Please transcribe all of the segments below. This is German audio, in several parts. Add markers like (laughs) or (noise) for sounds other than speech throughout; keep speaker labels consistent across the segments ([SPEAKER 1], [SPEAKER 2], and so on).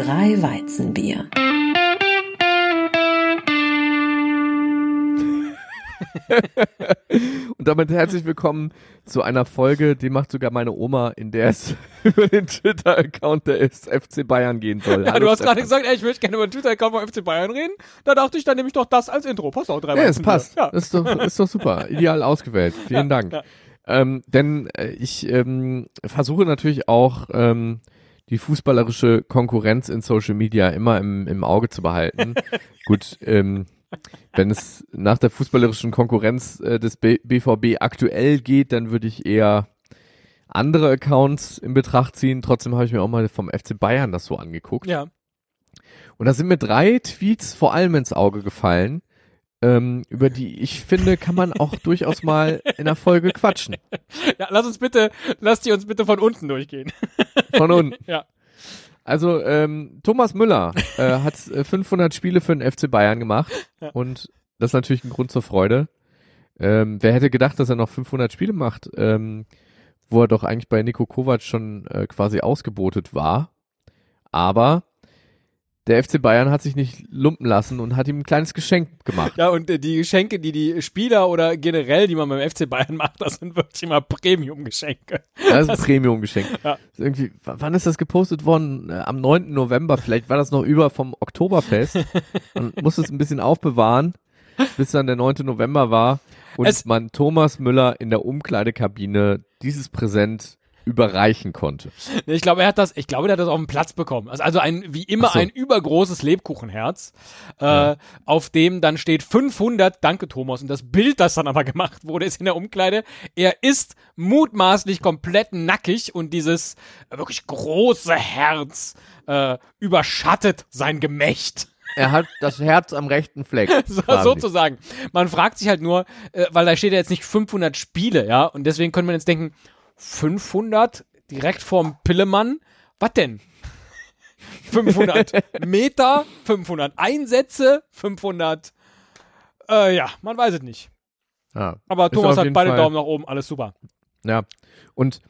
[SPEAKER 1] Drei Weizenbier. (laughs)
[SPEAKER 2] Und damit herzlich willkommen zu einer Folge, die macht sogar meine Oma, in der es (laughs) über den Twitter-Account des FC Bayern gehen soll.
[SPEAKER 3] Ja,
[SPEAKER 2] Hallo,
[SPEAKER 3] du hast gerade gesagt, ey, ich möchte gerne über den Twitter-Account vom FC Bayern reden. Da dachte ich, dann nehme ich doch das als Intro. Passt auch drei
[SPEAKER 2] Ja, es passt.
[SPEAKER 3] Ja.
[SPEAKER 2] Ist doch, ist doch super. (laughs) Ideal ausgewählt. Vielen Dank.
[SPEAKER 3] ja.
[SPEAKER 2] Ähm, denn äh, ich ähm, versuche natürlich auch ähm, die fußballerische Konkurrenz in Social Media immer im, im Auge zu behalten. (laughs) Gut, ähm, wenn es nach der fußballerischen Konkurrenz äh, des B BVB aktuell geht, dann würde ich eher andere Accounts in Betracht ziehen. Trotzdem habe ich mir auch mal vom FC Bayern das so angeguckt.
[SPEAKER 3] ja.
[SPEAKER 2] Und da sind mir drei Tweets vor allem ins Auge gefallen, ähm, über die ich finde, kann man auch (laughs) durchaus mal in der Folge quatschen.
[SPEAKER 3] Ja, lass uns bitte, lass die uns bitte von unten durchgehen.
[SPEAKER 2] Von unten. (laughs)
[SPEAKER 3] Ja.
[SPEAKER 2] Also ähm, Thomas Müller äh, hat äh, 500 Spiele für den FC Bayern gemacht
[SPEAKER 3] Ja.
[SPEAKER 2] und das ist natürlich ein Grund zur Freude. Ähm, wer hätte gedacht, dass er noch 500 Spiele macht, ähm, wo er doch eigentlich bei Nico Kovac schon äh, quasi ausgebotet war. Aber der FC Bayern hat sich nicht lumpen lassen und hat ihm ein kleines Geschenk gemacht.
[SPEAKER 3] Ja, und äh, die Geschenke, die die Spieler oder generell, die man beim FC Bayern (laughs) macht, das sind wirklich immer Premium-Geschenke.
[SPEAKER 2] Das ist ein Premium-Geschenk.
[SPEAKER 3] Ja.
[SPEAKER 2] Irgendwie, wann ist das gepostet worden? Äh, Am 9. November. Vielleicht war das noch über vom Oktoberfest. Man (laughs) muss es ein bisschen aufbewahren, bis dann der 9. November war und
[SPEAKER 3] Es-
[SPEAKER 2] man Thomas Müller in der Umkleidekabine dieses Präsent überreichen konnte.
[SPEAKER 3] Ich glaube, er hat das, ich glaube, er hat das auf den Platz bekommen. Also, also ein, wie immer,
[SPEAKER 2] so.
[SPEAKER 3] ein übergroßes Lebkuchenherz, äh,
[SPEAKER 2] Ja.
[SPEAKER 3] auf dem dann steht 500, danke Thomas. Und das Bild, das dann aber gemacht wurde, ist in der Umkleide. Er ist mutmaßlich komplett nackig und dieses wirklich große Herz, äh, überschattet sein Gemächt.
[SPEAKER 2] Er hat das Herz am rechten Fleck. (laughs)
[SPEAKER 3] So, sozusagen. Man fragt sich halt nur, äh, weil da steht ja jetzt nicht 500 Spiele, ja, und deswegen können wir jetzt denken, 500 direkt vorm Pillemann, was denn? (laughs) 500 Meter, 500 Einsätze, 500, äh, ja, man weiß es nicht.
[SPEAKER 2] Ja.
[SPEAKER 3] Aber Thomas hat beide
[SPEAKER 2] Fall-
[SPEAKER 3] Daumen nach oben, alles super.
[SPEAKER 2] Ja, und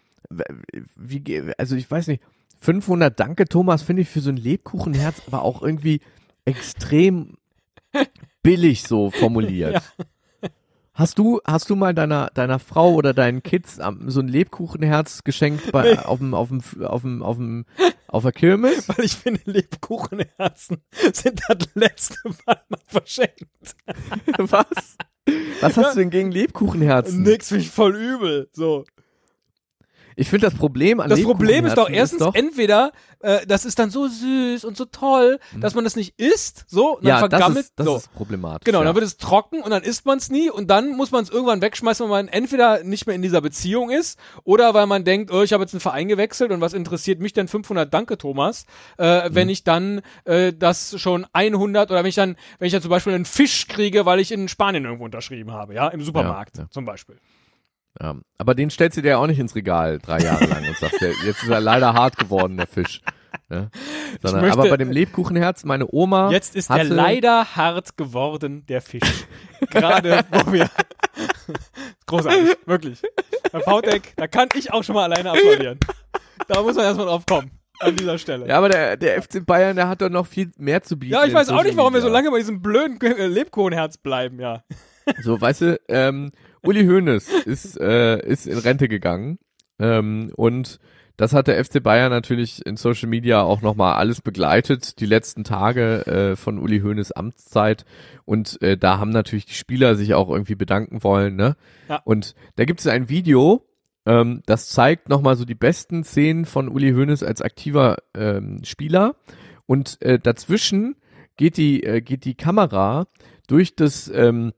[SPEAKER 2] wie, also ich weiß nicht, 500 Danke Thomas finde ich für so ein Lebkuchenherz aber auch irgendwie extrem (laughs) billig so formuliert.
[SPEAKER 3] Ja.
[SPEAKER 2] Hast du, hast du mal deiner, deiner Frau oder deinen Kids so ein Lebkuchenherz geschenkt bei, auf dem, auf dem, auf dem, auf dem, auf der Kirmes?
[SPEAKER 3] Weil ich finde, Lebkuchenherzen sind das letzte Mal mal verschenkt.
[SPEAKER 2] Was? Was hast du denn gegen Lebkuchenherzen?
[SPEAKER 3] Nix, finde ich voll übel. So.
[SPEAKER 2] Ich finde das Problem an
[SPEAKER 3] Das Problem ist doch erstens, entweder äh, das ist dann so süß und so toll, dass man das nicht isst, so, und dann
[SPEAKER 2] ja, das
[SPEAKER 3] vergammelt.
[SPEAKER 2] ist, das
[SPEAKER 3] so.
[SPEAKER 2] ist problematisch.
[SPEAKER 3] Genau,
[SPEAKER 2] ja.
[SPEAKER 3] dann wird es trocken und dann isst man es nie und dann muss man es irgendwann wegschmeißen, weil man entweder nicht mehr in dieser Beziehung ist oder weil man denkt, oh, ich habe jetzt einen Verein gewechselt und was interessiert mich denn 500 Danke, Thomas, äh, wenn
[SPEAKER 2] Mhm.
[SPEAKER 3] ich dann äh, das schon 100 oder wenn ich dann, wenn ich dann zum Beispiel einen Fisch kriege, weil ich in Spanien irgendwo unterschrieben habe, ja, im Supermarkt
[SPEAKER 2] ja.
[SPEAKER 3] zum Beispiel.
[SPEAKER 2] Ja, aber den stellst du dir ja auch nicht ins Regal drei Jahre lang und sagst, der, jetzt ist er leider hart geworden, der Fisch. Ja? Sondern,
[SPEAKER 3] möchte-
[SPEAKER 2] aber bei dem Lebkuchenherz, meine Oma.
[SPEAKER 3] Jetzt ist
[SPEAKER 2] hatte,
[SPEAKER 3] er leider hart geworden, der Fisch. Gerade, wo wir. (laughs) Großartig, wirklich. Bei VTech, da kann ich auch schon mal alleine applaudieren. Da muss man erstmal drauf kommen. An dieser Stelle.
[SPEAKER 2] Ja, aber der, der FC Bayern, der hat doch noch viel mehr zu bieten.
[SPEAKER 3] Ja, ich weiß auch nicht, warum wir so lange bei diesem blöden äh, Lebkuchenherz bleiben, ja.
[SPEAKER 2] So, weißt du, ähm, Uli Hoeneß ist, äh, ist in Rente gegangen. Ähm, und das hat der FC Bayern natürlich in Social Media auch nochmal alles begleitet, die letzten Tage äh, von Uli Hoeneß Amtszeit. Und äh, da haben natürlich die Spieler sich auch irgendwie bedanken wollen. Ne?
[SPEAKER 3] Ja.
[SPEAKER 2] Und da gibt es ein Video, ähm, das zeigt nochmal so die besten Szenen von Uli Hoeneß als aktiver ähm, Spieler. Und äh, dazwischen geht die, äh, geht die Kamera durch das, ähm,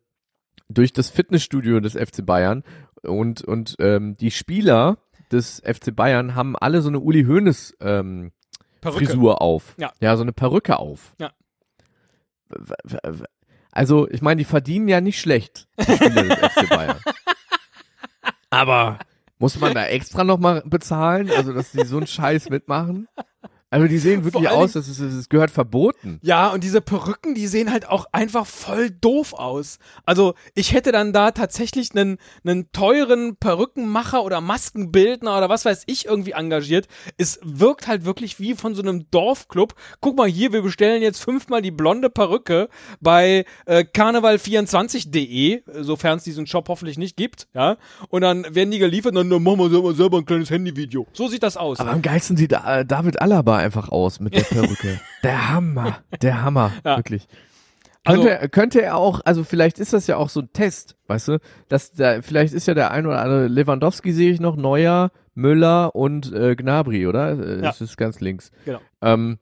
[SPEAKER 2] durch das Fitnessstudio des FC Bayern und, und ähm, die Spieler des FC Bayern haben alle so eine Uli Hoeneß ähm,
[SPEAKER 3] Perücke.
[SPEAKER 2] Frisur auf.
[SPEAKER 3] Ja.
[SPEAKER 2] ja, so eine Perücke auf.
[SPEAKER 3] Ja.
[SPEAKER 2] Also, ich meine, die verdienen ja nicht schlecht, die Spieler des FC Bayern. (laughs) Aber muss man da extra nochmal bezahlen, also dass die so einen Scheiß mitmachen? Also die sehen wirklich aus, das, ist, das gehört verboten.
[SPEAKER 3] Ja, und diese Perücken, die sehen halt auch einfach voll doof aus. Also ich hätte dann da tatsächlich einen, einen teuren Perückenmacher oder Maskenbildner oder was weiß ich irgendwie engagiert. Es wirkt halt wirklich wie von so einem Dorfclub. Guck mal hier, wir bestellen jetzt fünfmal die blonde Perücke bei äh, karneval24.de, sofern es diesen Shop hoffentlich nicht gibt, ja. Und dann werden die geliefert und dann machen wir selber, selber ein kleines Handyvideo. So sieht das aus.
[SPEAKER 2] Aber am geilsten sieht äh, David Alaba einfach aus mit der Perücke. (laughs) der Hammer, der Hammer,
[SPEAKER 3] Ja.
[SPEAKER 2] wirklich.
[SPEAKER 3] Also-
[SPEAKER 2] Könnte, könnte er auch, also vielleicht ist das ja auch so ein Test, weißt du, dass da, vielleicht ist ja der ein oder andere Lewandowski sehe ich noch, Neuer, Müller und äh, Gnabry, oder? Äh,
[SPEAKER 3] Ja.
[SPEAKER 2] Das ist ganz links.
[SPEAKER 3] Genau.
[SPEAKER 2] Ähm,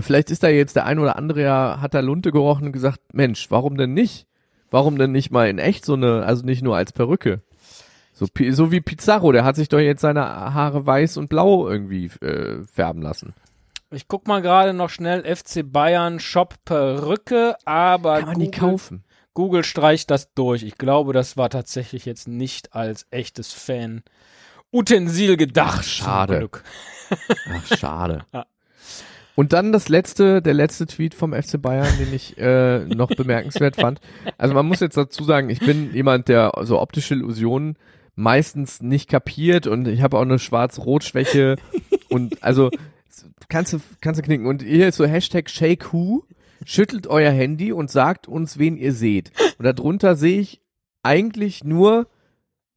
[SPEAKER 2] vielleicht ist da jetzt der ein oder andere ja, hat da Lunte gerochen und gesagt, Mensch, warum denn nicht? Warum denn nicht mal in echt so eine, also nicht nur als Perücke? So, so wie Pizarro, der hat sich doch jetzt seine Haare weiß und blau irgendwie äh, färben lassen.
[SPEAKER 3] Ich guck mal gerade noch schnell FC Bayern Shop Perücke, aber
[SPEAKER 2] Kann man die
[SPEAKER 3] Google,
[SPEAKER 2] kaufen?
[SPEAKER 3] Google streicht das durch. Ich glaube, das war tatsächlich jetzt nicht als echtes Fan Utensil gedacht.
[SPEAKER 2] Ach, schade. (laughs) Ach, schade.
[SPEAKER 3] Ja.
[SPEAKER 2] Und dann das letzte, der letzte Tweet vom FC Bayern, den ich äh, noch bemerkenswert fand. Also man muss jetzt dazu sagen, ich bin jemand, der so optische Illusionen meistens nicht kapiert und ich habe auch eine Schwarz-Rot-Schwäche (laughs) und also kannst du, kannst du knicken. Und hier ist so Hashtag ShakeWho, schüttelt euer Handy und sagt uns, wen ihr seht. Und darunter sehe ich eigentlich nur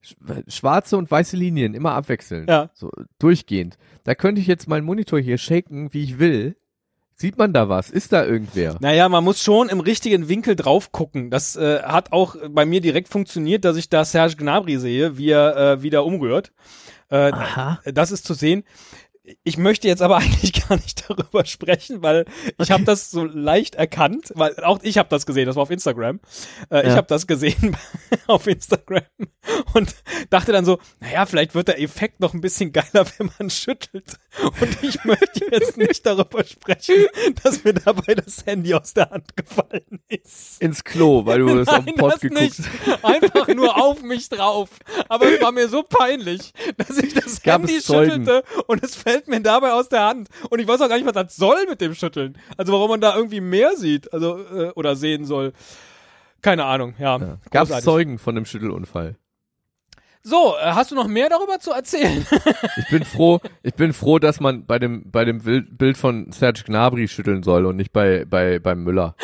[SPEAKER 2] sch- schwarze und weiße Linien, immer abwechselnd.
[SPEAKER 3] Ja.
[SPEAKER 2] So durchgehend. Da könnte ich jetzt meinen Monitor hier shaken, wie ich will. Sieht man da was? Ist da irgendwer?
[SPEAKER 3] Naja, man muss schon im richtigen Winkel drauf gucken. Das äh, hat auch bei mir direkt funktioniert, dass ich da Serge Gnabry sehe, wie er äh, wieder umrührt. Äh,
[SPEAKER 2] Aha.
[SPEAKER 3] das ist zu sehen. Ich möchte jetzt aber (laughs) eigentlich gar nicht darüber sprechen, weil ich habe das so leicht erkannt, weil auch ich habe das gesehen, das war auf Instagram. Äh, Ich
[SPEAKER 2] Ja.
[SPEAKER 3] habe das gesehen (laughs) auf Instagram und dachte dann so, naja, vielleicht wird der Effekt noch ein bisschen geiler, wenn man schüttelt. Und ich möchte jetzt nicht darüber sprechen, dass mir dabei das Handy aus der Hand gefallen ist.
[SPEAKER 2] Ins Klo, weil du das auf
[SPEAKER 3] Nein,
[SPEAKER 2] dem Pod
[SPEAKER 3] das
[SPEAKER 2] geguckt
[SPEAKER 3] nicht. Einfach (laughs) nur auf mich drauf. Aber es war mir so peinlich, dass ich das
[SPEAKER 2] Gab
[SPEAKER 3] Handy schüttelte und es fällt mir dabei aus der Hand. Und ich weiß auch gar nicht, was das soll mit dem Schütteln. Also warum man da irgendwie mehr sieht, also äh, oder sehen soll. Keine Ahnung, ja.
[SPEAKER 2] Ja. Gab es. Zeugen von dem Schüttelunfall?
[SPEAKER 3] So, äh, hast du noch mehr darüber zu erzählen? (laughs)
[SPEAKER 2] Ich bin froh, ich bin froh, dass man bei dem, bei dem Bild Bild von Serge Gnabry schütteln soll und nicht bei, bei, beim Müller.